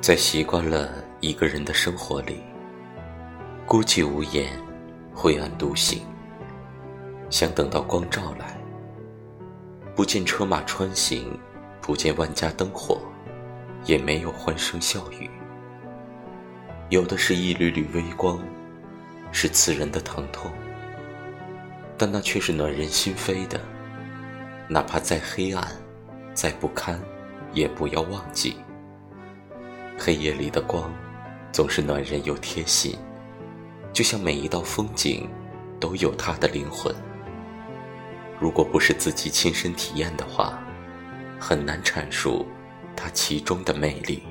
在习惯了一个人的生活里，孤寂无言，晦暗独行。想等到光照来，不见车马穿行，不见万家灯火，也没有欢声笑语。有的是一缕缕微光，是刺人的疼痛，但那却是暖人心扉的。哪怕再黑暗，再不堪，也不要忘记。黑夜里的光，总是暖人又贴心，就像每一道风景，都有它的灵魂。如果不是自己亲身体验的话，很难阐述它其中的魅力。